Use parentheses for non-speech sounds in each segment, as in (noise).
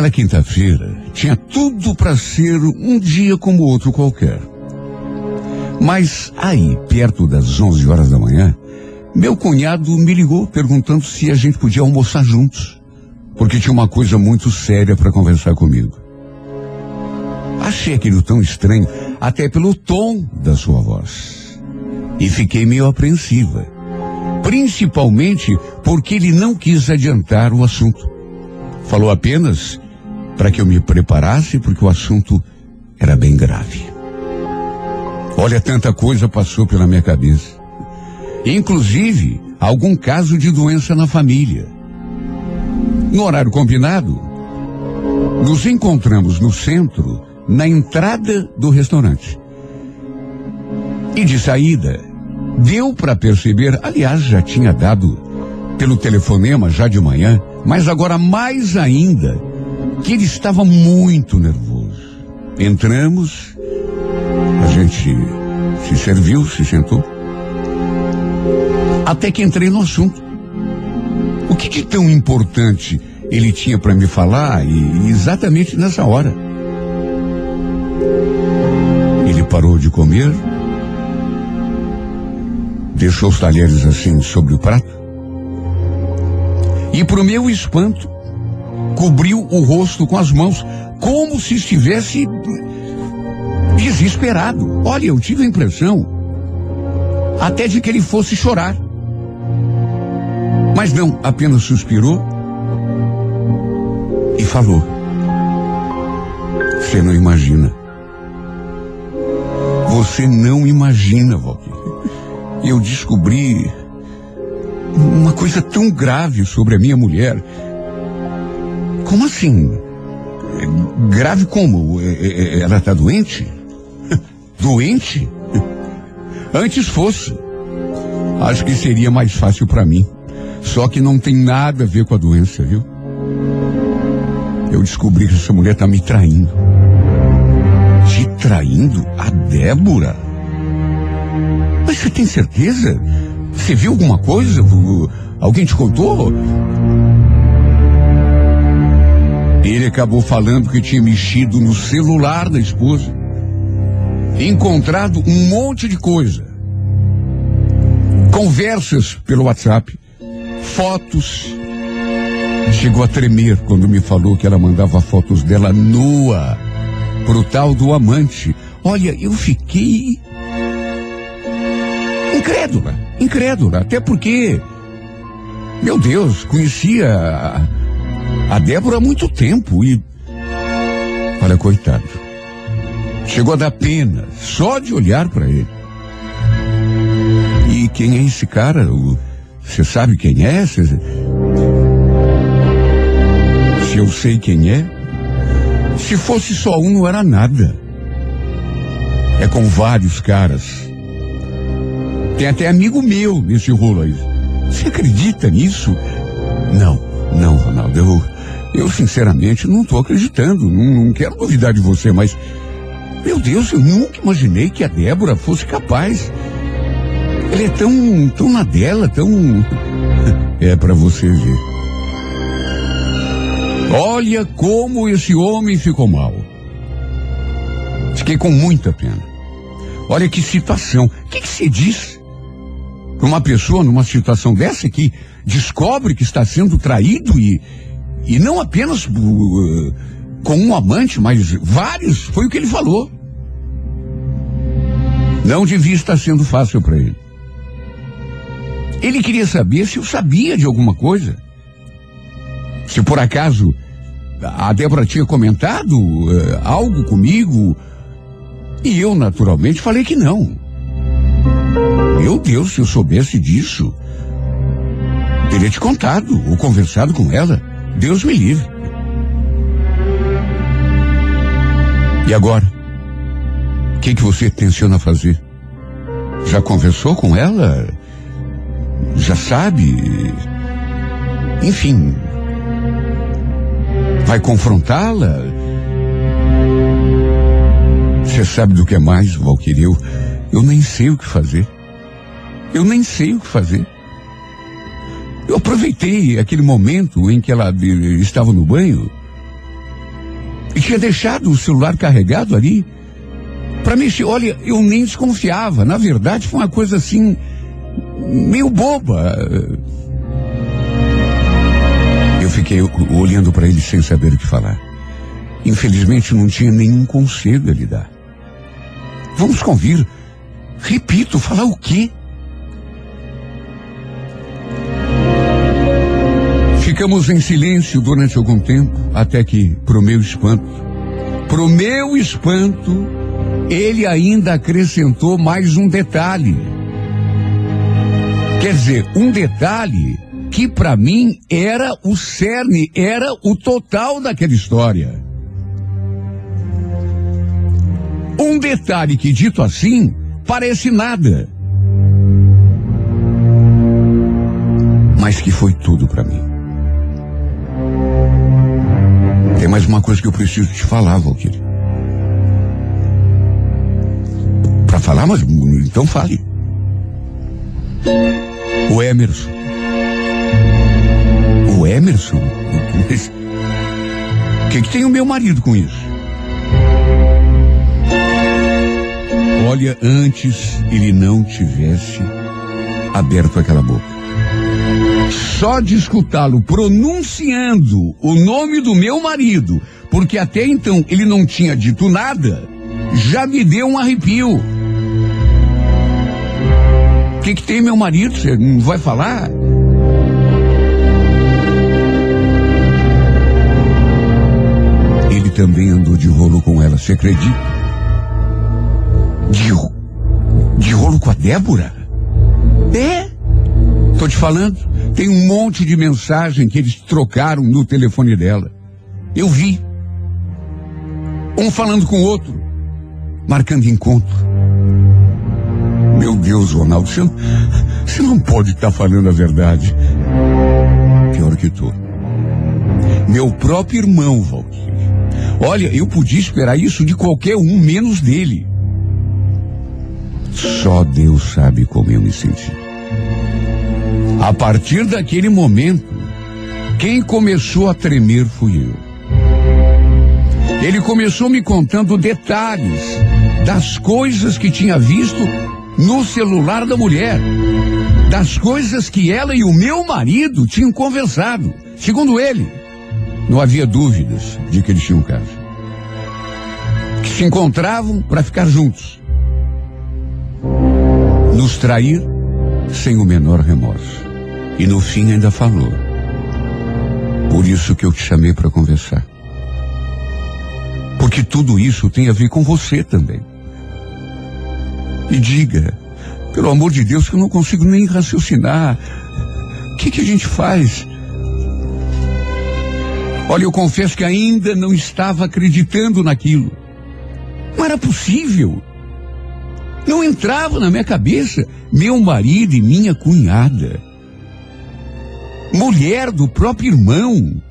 Aquela quinta-feira tinha tudo para ser um dia como outro qualquer. Mas aí, perto das 11 horas da manhã, meu cunhado me ligou perguntando se a gente podia almoçar juntos, porque tinha uma coisa muito séria para conversar comigo. Achei aquilo tão estranho, até pelo tom da sua voz. E fiquei meio apreensiva. Principalmente porque ele não quis adiantar o assunto. Falou apenas para que eu me preparasse, porque o assunto era bem grave. Olha, tanta coisa passou pela minha cabeça. Inclusive, algum caso de doença na família. No horário combinado, nos encontramos no centro na entrada do restaurante. E de saída, deu para perceber, aliás, já tinha dado pelo telefonema já de manhã, mas agora mais ainda, que ele estava muito nervoso. Entramos, a gente se serviu, se sentou. Até que entrei no assunto. O que de tão importante ele tinha para me falar e exatamente nessa hora? parou de comer, deixou os talheres assim sobre o prato e, para o meu espanto, cobriu o rosto com as mãos, como se estivesse desesperado. Olha, eu tive a impressão até de que ele fosse chorar. Mas não, apenas suspirou e falou. Você não imagina. Você não imagina, Valquíria. Eu descobri uma coisa tão grave sobre a minha mulher. Como assim? Grave como? É, é, é, ela está doente? (laughs) Doente? (laughs) Antes fosse. Acho que seria mais fácil para mim. Só que não tem nada a ver com a doença, viu? Eu descobri que essa mulher está me traindo te traindo a Débora? Mas você tem certeza? Você viu alguma coisa? Alguém te contou? Ele acabou falando que tinha mexido no celular da esposa, encontrado um monte de coisa. Conversas pelo WhatsApp, fotos. Chegou a tremer quando me falou que ela mandava fotos dela nua pro tal do amante. Olha, eu fiquei incrédula, incrédula, até porque, meu Deus, conhecia a, Débora há muito tempo e, olha, coitado, chegou a dar pena só de olhar para ele. E quem é esse cara? Você sabe quem é? Cê, se eu sei quem é, se fosse só um, não era nada. É com vários caras. Tem até amigo meu nesse rolo aí. Você acredita nisso? Não, não, Ronaldo. Eu, eu sinceramente não estou acreditando. Não, não quero duvidar de você, mas. Meu Deus, eu nunca imaginei que a Débora fosse capaz. Ela é tão, tão na dela, tão. (laughs) É para você ver. Olha como esse homem ficou mal. Fiquei com muita pena. Olha que situação. O que, que se diz? Uma pessoa numa situação dessa que descobre que está sendo traído e, e não apenas uh, com um amante, mas vários, foi o que ele falou. Não devia estar sendo fácil para ele. Ele queria saber se eu sabia de alguma coisa. Se por acaso a Débora tinha comentado uh, algo comigo, e eu naturalmente falei que não. Meu Deus, se eu soubesse disso, teria te contado ou conversado com ela. Deus me livre. E agora? O que, que você tenciona fazer? Já conversou com ela? Já sabe? Enfim, Vai confrontá-la? Você sabe do que é mais, Valquíria? Eu, eu nem sei o que fazer. Eu nem sei o que fazer. Eu aproveitei aquele momento em que ela estava no banho E tinha deixado o celular carregado ali para mexer. Olha, eu nem desconfiava. Na verdade, foi uma coisa assim, meio boba. Eu fiquei olhando para ele sem saber o que falar. Infelizmente, não tinha nenhum conselho a lhe dar. Vamos convir. Repito, falar o quê? Ficamos em silêncio durante algum tempo, até que, pro meu espanto, pro meu espanto, ele ainda acrescentou mais um detalhe. Quer dizer, um detalhe que para mim era o cerne, era o total daquela história. Um detalhe que, dito assim, parece nada. Mas que foi tudo para mim. Mais uma coisa que eu preciso te falar, Valkyrie. Para falar, mas então fale. O Emerson. O Emerson? O que, que tem o meu marido com isso? Olha, antes ele não tivesse aberto aquela boca. Só de escutá-lo pronunciando o nome do meu marido, porque até então ele não tinha dito nada, já me deu um arrepio. O que, que tem meu marido? Você não vai falar? Ele também andou de rolo com ela, você acredita? De, de rolo com a Débora? É? Tô te falando. Tem um monte de mensagem que eles trocaram no telefone dela. Eu vi. Um falando com o outro, marcando encontro. Meu Deus, Ronaldo, você não, você não pode estar tá falando a verdade. Pior que tô. Meu próprio irmão, Valkyrie. Olha, eu podia esperar isso de qualquer um, menos dele. Só Deus sabe como eu me senti. A partir daquele momento, quem começou a tremer fui eu. Ele começou me contando detalhes das coisas que tinha visto no celular da mulher, das coisas que ela e o meu marido tinham conversado. Segundo ele, não havia dúvidas de que eles tinham um caso. Que se encontravam para ficar juntos nos trair sem o menor remorso. E no fim ainda falou. Por isso que eu te chamei para conversar. Porque tudo isso tem a ver com você também. E diga, pelo amor de Deus, que eu não consigo nem raciocinar. O que, que a gente faz? Olha, eu confesso que ainda não estava acreditando naquilo. Não era possível. Não entrava na minha cabeça meu marido e minha cunhada. Mulher do próprio irmão.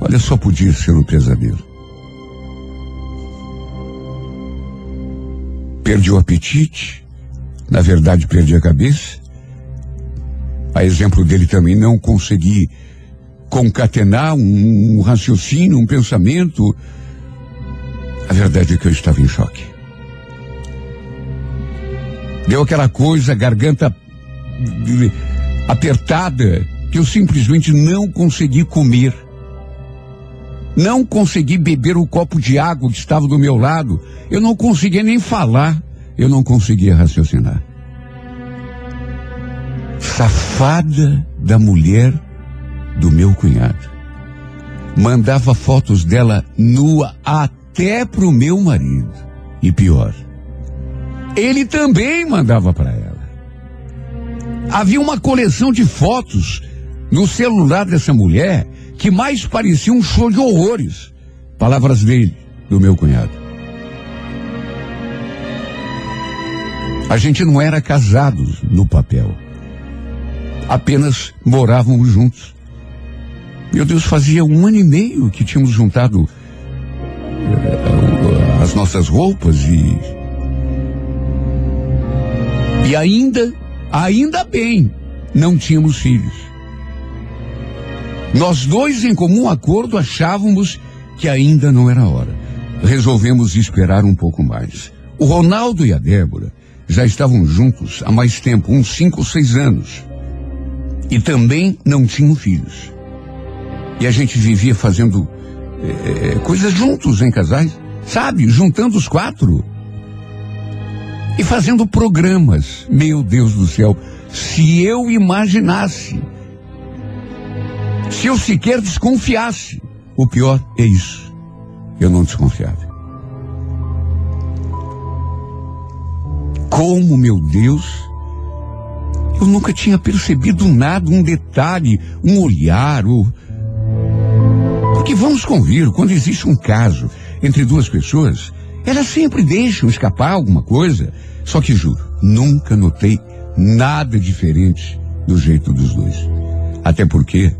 Olha, só podia ser um pesadelo. Perdi o apetite. Na verdade, perdi a cabeça. A exemplo dele também, não consegui concatenar um, um raciocínio, um pensamento. A verdade é que eu estava em choque. Deu aquela coisa, garganta apertada, que eu simplesmente não consegui comer. Não consegui beber o copo de água que estava do meu lado. Eu não conseguia nem falar. Eu não conseguia raciocinar. Safada da mulher do meu cunhado. Mandava fotos dela nua até pro meu marido. E pior, ele também mandava para ela. Havia uma coleção de fotos no celular dessa mulher que mais parecia um show de horrores. Palavras dele, do meu cunhado. A gente não era casados no papel. Apenas morávamos juntos. Meu Deus, fazia um ano e meio que tínhamos juntado uh, as nossas roupas e e ainda, ainda bem, não tínhamos filhos. Nós dois, em comum acordo, achávamos que ainda não era hora. Resolvemos esperar um pouco mais. O Ronaldo e a Débora já estavam juntos há mais tempo, uns cinco ou seis anos. E também não tinham filhos. E a gente vivia fazendo é, coisas juntos em casais, sabe? Juntando os quatro. E fazendo programas. Meu Deus do céu, se eu imaginasse, se eu sequer desconfiasse, o pior é isso. Eu não desconfiava. Como, meu Deus, eu nunca tinha percebido nada, um detalhe, um olhar, ou... Porque vamos convir, quando existe um caso entre duas pessoas, elas sempre deixam escapar alguma coisa. Só que juro, nunca notei nada diferente do jeito dos dois. Até porque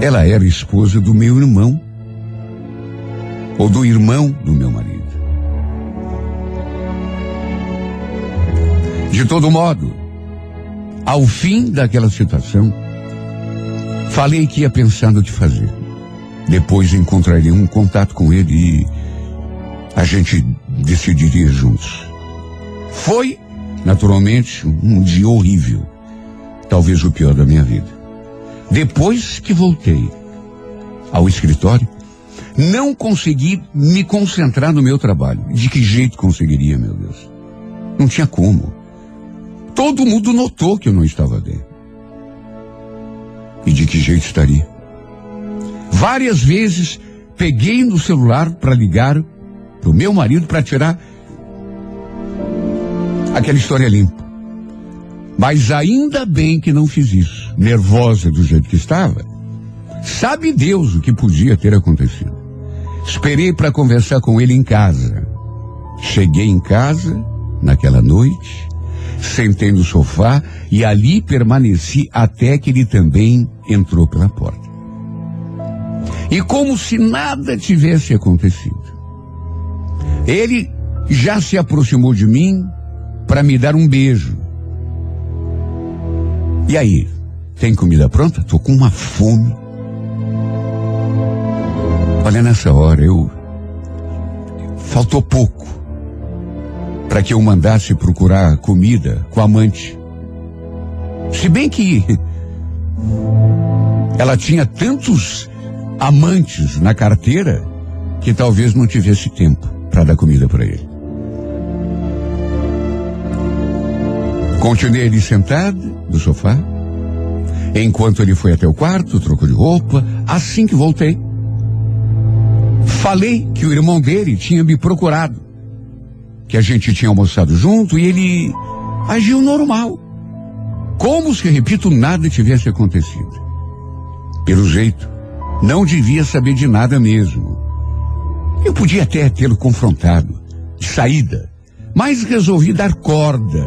ela era esposa do meu irmão, ou do irmão do meu marido. De todo modo, ao fim daquela situação, falei que ia pensando o que fazer. Depois encontraria um contato com ele e a gente decidiria juntos. Foi, naturalmente, um dia horrível. Talvez o pior da minha vida. Depois que voltei ao escritório, não consegui me concentrar no meu trabalho. De que jeito conseguiria, meu Deus? Não tinha como. Todo mundo notou que eu não estava bem. E de que jeito estaria? Várias vezes peguei no celular para ligar para o meu marido para tirar aquela história limpa. Mas ainda bem que não fiz isso. Nervosa do jeito que estava. Sabe Deus o que podia ter acontecido. Esperei para conversar com ele em casa. Cheguei em casa naquela noite sentei no sofá e ali permaneci até que ele também entrou pela porta. E como se nada tivesse acontecido, ele já se aproximou de mim para me dar um beijo. E aí, tem comida pronta? Tô com uma fome. Olha, nessa hora eu. Faltou pouco para que eu mandasse procurar comida com a amante. Se bem que ela tinha tantos amantes na carteira que talvez não tivesse tempo para dar comida para ele. Continuei ali sentado no sofá, enquanto ele foi até o quarto, trocou de roupa. Assim que voltei, falei que o irmão dele tinha me procurado que a gente tinha almoçado junto e ele agiu normal. Como se, repito, nada tivesse acontecido. Pelo jeito, não devia saber de nada mesmo. Eu podia até tê-lo confrontado, de saída, mas resolvi dar corda.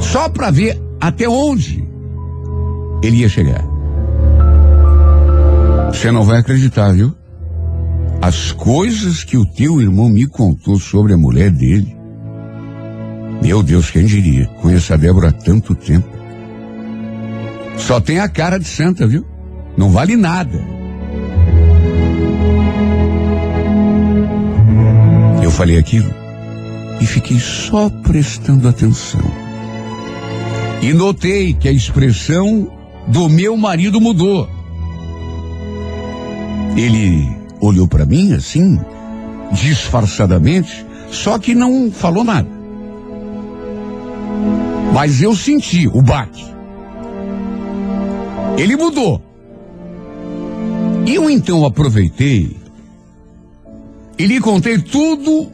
Só para ver até onde ele ia chegar. Você não vai acreditar, viu? as coisas que o teu irmão me contou sobre a mulher dele. Meu Deus, quem diria? Conheço a Débora há tanto tempo. Só tem a cara de santa, viu? Não vale nada. Eu falei aquilo e fiquei só prestando atenção. E notei que a expressão do meu marido mudou. Ele olhou para mim assim, disfarçadamente, só que não falou nada. Mas eu senti o baque. Ele mudou. Eu então aproveitei e lhe contei tudo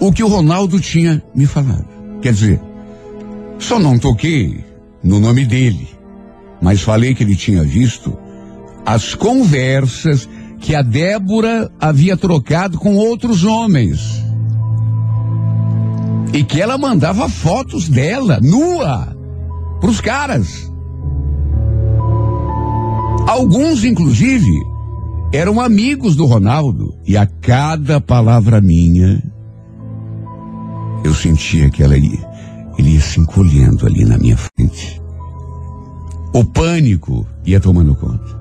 o que o Ronaldo tinha me falado. Quer dizer, só não toquei no nome dele, mas falei que ele tinha visto as conversas que a Débora havia trocado com outros homens. E que ela mandava fotos dela, nua, para os caras. Alguns, inclusive, eram amigos do Ronaldo. E a cada palavra minha, eu sentia que ela ia, ele ia se encolhendo ali na minha frente. O pânico ia tomando conta.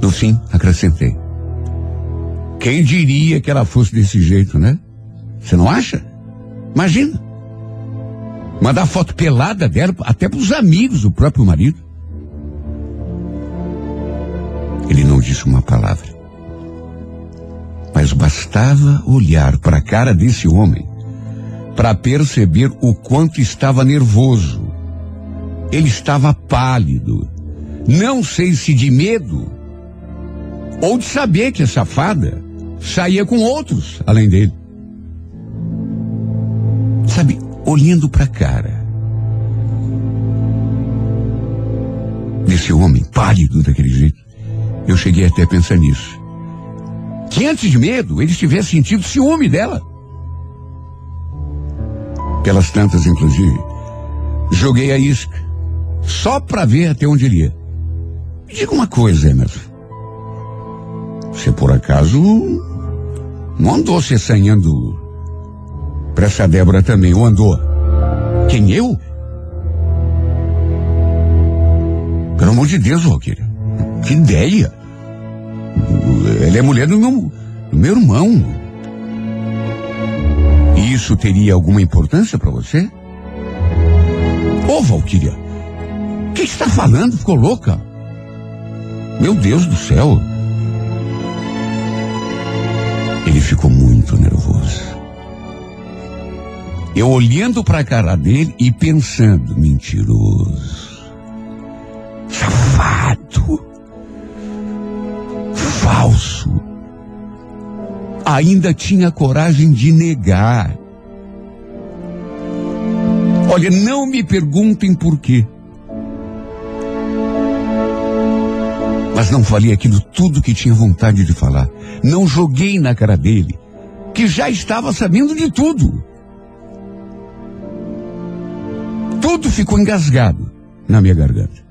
No fim, acrescentei. Quem diria que ela fosse desse jeito, né? Você não acha? Imagina. Mandar foto pelada dela até para os amigos do próprio marido. Ele não disse uma palavra. Mas bastava olhar para a cara desse homem para perceber o quanto estava nervoso. Ele estava pálido. Não sei se de medo ou de saber que a safada saía com outros além dele. Sabe, olhando para a cara desse homem pálido daquele jeito, eu cheguei até a pensar nisso. Que antes de medo, ele tivesse sentido ciúme dela. Pelas tantas, inclusive, joguei a isca, só para ver até onde ele ia. Me diga uma coisa, Emerson. Você por acaso não andou se assanhando para essa Débora também, ou andou? Quem eu? Pelo amor de Deus, Roqueira. Que ideia! Ela é mulher do meu, do meu irmão. E isso teria alguma importância para você? Ô, Valquíria, que está falando? Ficou louca? Meu Deus do céu. Ele ficou muito nervoso. Eu olhando para a cara dele e pensando, mentiroso, safado, falso. Ainda tinha coragem de negar. Olha, não me perguntem por quê. Mas não falei aquilo tudo que tinha vontade de falar. Não joguei na cara dele, que já estava sabendo de tudo. Tudo ficou engasgado na minha garganta.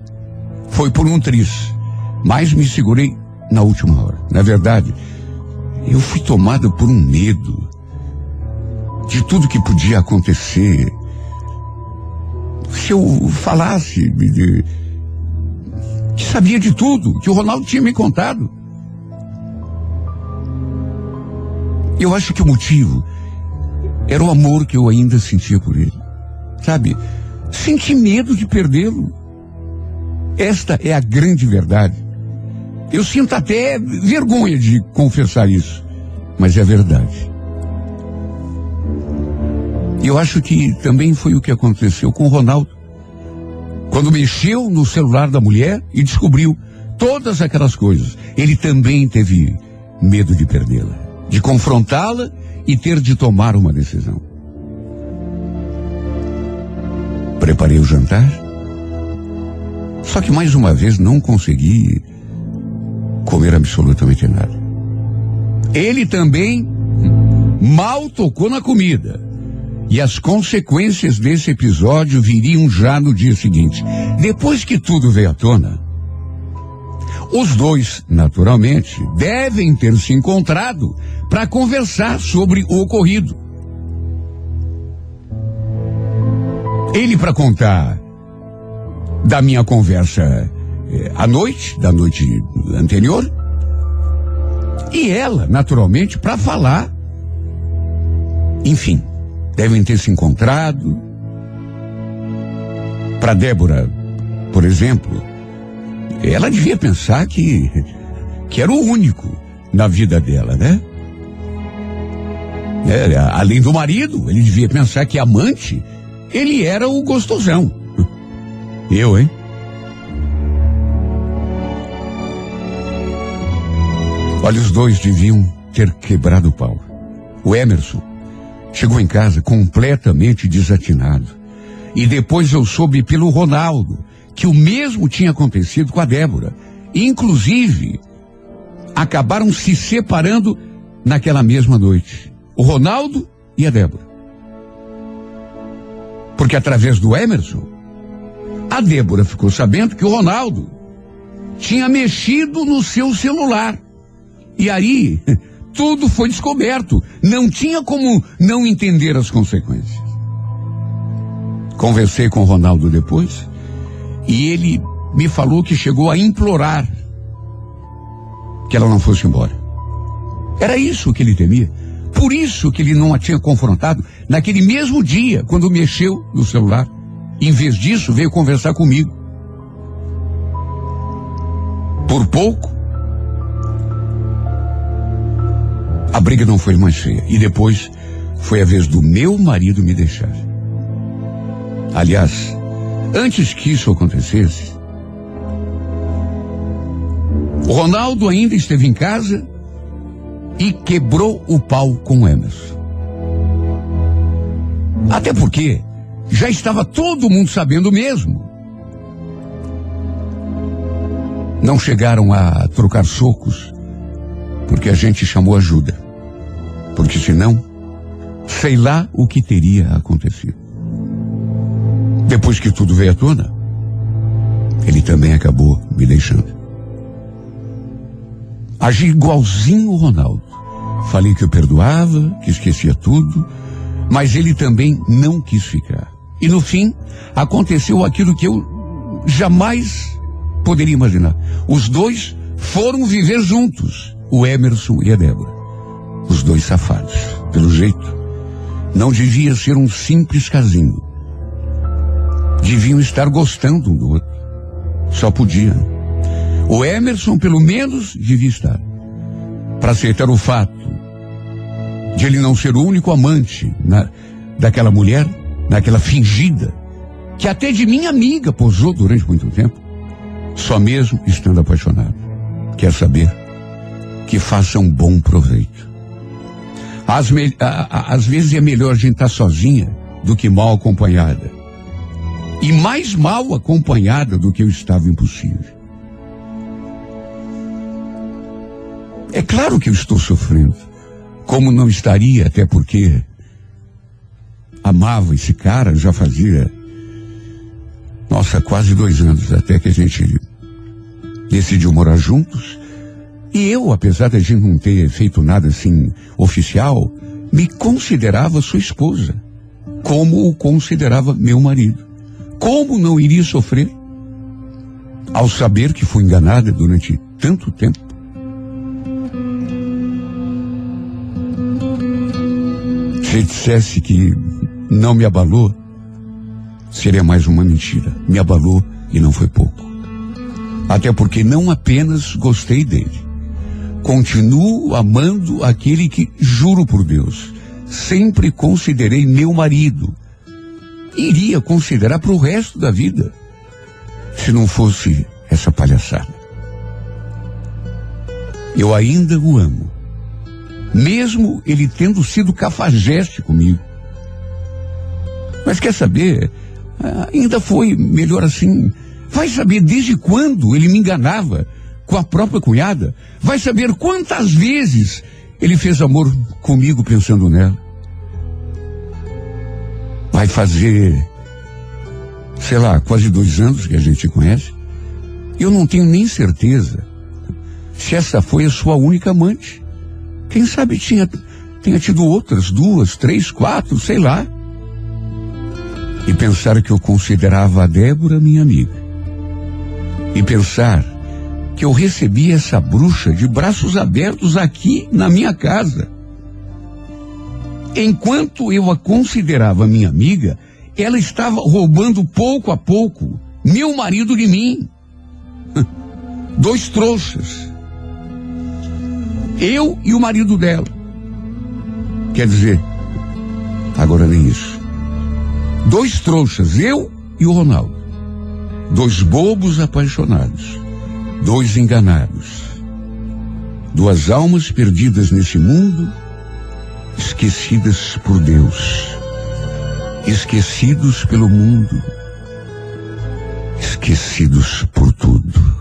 Foi por um triz, mas me segurei na última hora. Na verdade, eu fui tomado por um medo de tudo que podia acontecer. Se eu falasse de, que sabia de tudo, que o Ronaldo tinha me contado. Eu acho que o motivo era o amor que eu ainda sentia por ele. Sabe? Senti medo de perdê-lo. Esta é a grande verdade. Eu sinto até vergonha de confessar isso, mas é verdade. Eu acho que também foi o que aconteceu com o Ronaldo. Quando mexeu no celular da mulher e descobriu todas aquelas coisas, ele também teve medo de perdê-la, de confrontá-la e ter de tomar uma decisão. Preparei o jantar. Só que mais uma vez não consegui comer absolutamente nada. Ele também mal tocou na comida. E as consequências desse episódio viriam já no dia seguinte. Depois que tudo veio à tona, os dois, naturalmente, devem ter se encontrado para conversar sobre o ocorrido. Ele para contar da minha conversa eh, à noite, da noite anterior, e ela, naturalmente, para falar. Enfim, devem ter se encontrado. Para Débora, por exemplo, ela devia pensar que que era o único na vida dela, né? É, além do marido, ele devia pensar que amante ele era o gostosão. Eu, hein? Olha, os dois deviam ter quebrado o pau. O Emerson chegou em casa completamente desatinado. E depois eu soube pelo Ronaldo que o mesmo tinha acontecido com a Débora. Inclusive, acabaram se separando naquela mesma noite. O Ronaldo e a Débora. Porque através do Emerson, a Débora ficou sabendo que o Ronaldo tinha mexido no seu celular. E aí, (laughs) tudo foi descoberto. Não tinha como não entender as consequências. Conversei com o Ronaldo depois e ele me falou que chegou a implorar que ela não fosse embora. Era isso que ele temia. Por isso que ele não a tinha confrontado naquele mesmo dia, quando mexeu no celular. Em vez disso, veio conversar comigo. Por pouco, a briga não foi mais feia. E depois foi a vez do meu marido me deixar. Aliás, antes que isso acontecesse, o Ronaldo ainda esteve em casa e quebrou o pau com o Emerson. Até porque já estava todo mundo sabendo mesmo. Não chegaram a trocar socos porque a gente chamou ajuda. Porque senão, sei lá o que teria acontecido. Depois que tudo veio à tona, ele também acabou me deixando. Agi igualzinho o Ronaldo. Falei que eu perdoava, que esquecia tudo, mas ele também não quis ficar. E no fim, aconteceu aquilo que eu jamais poderia imaginar. Os dois foram viver juntos, o Emerson e a Débora. Os dois safados. Pelo jeito, não devia ser um simples casinho. Deviam estar gostando um do outro. Só podia. O Emerson, pelo menos, devia estar. Para aceitar o fato de ele não ser o único amante na, daquela mulher, naquela fingida, que até de minha amiga posou durante muito tempo, só mesmo estando apaixonado. Quer saber? Que faça um bom proveito. Às, me, a, às vezes é melhor a gente estar sozinha do que mal acompanhada. E mais mal acompanhada do que eu estava impossível. É claro que eu estou sofrendo. Como não estaria, até porque amava esse cara, já fazia, nossa, quase dois anos, até que a gente decidiu morar juntos. E eu, apesar de a gente não ter feito nada assim oficial, me considerava sua esposa, como o considerava meu marido. Como não iria sofrer ao saber que fui enganada durante tanto tempo? Se dissesse que não me abalou, seria mais uma mentira. Me abalou e não foi pouco. Até porque não apenas gostei dele, continuo amando aquele que, juro por Deus, sempre considerei meu marido. Iria considerar para o resto da vida, se não fosse essa palhaçada. Eu ainda o amo mesmo ele tendo sido cafajeste comigo. Mas quer saber? Ainda foi melhor assim. Vai saber desde quando ele me enganava com a própria cunhada? Vai saber quantas vezes ele fez amor comigo pensando nela? Vai fazer, sei lá, quase dois anos que a gente conhece. Eu não tenho nem certeza se essa foi a sua única amante. Quem sabe tinha, tenha tido outras, duas, três, quatro, sei lá. E pensar que eu considerava a Débora minha amiga. E pensar que eu recebi essa bruxa de braços abertos aqui na minha casa. Enquanto eu a considerava minha amiga, ela estava roubando pouco a pouco meu marido de mim. (laughs) Dois trouxas eu e o marido dela. Quer dizer, agora nem isso. Dois trouxas, eu e o Ronaldo. Dois bobos apaixonados. Dois enganados. Duas almas perdidas nesse mundo, esquecidas por Deus. Esquecidos pelo mundo. Esquecidos por tudo.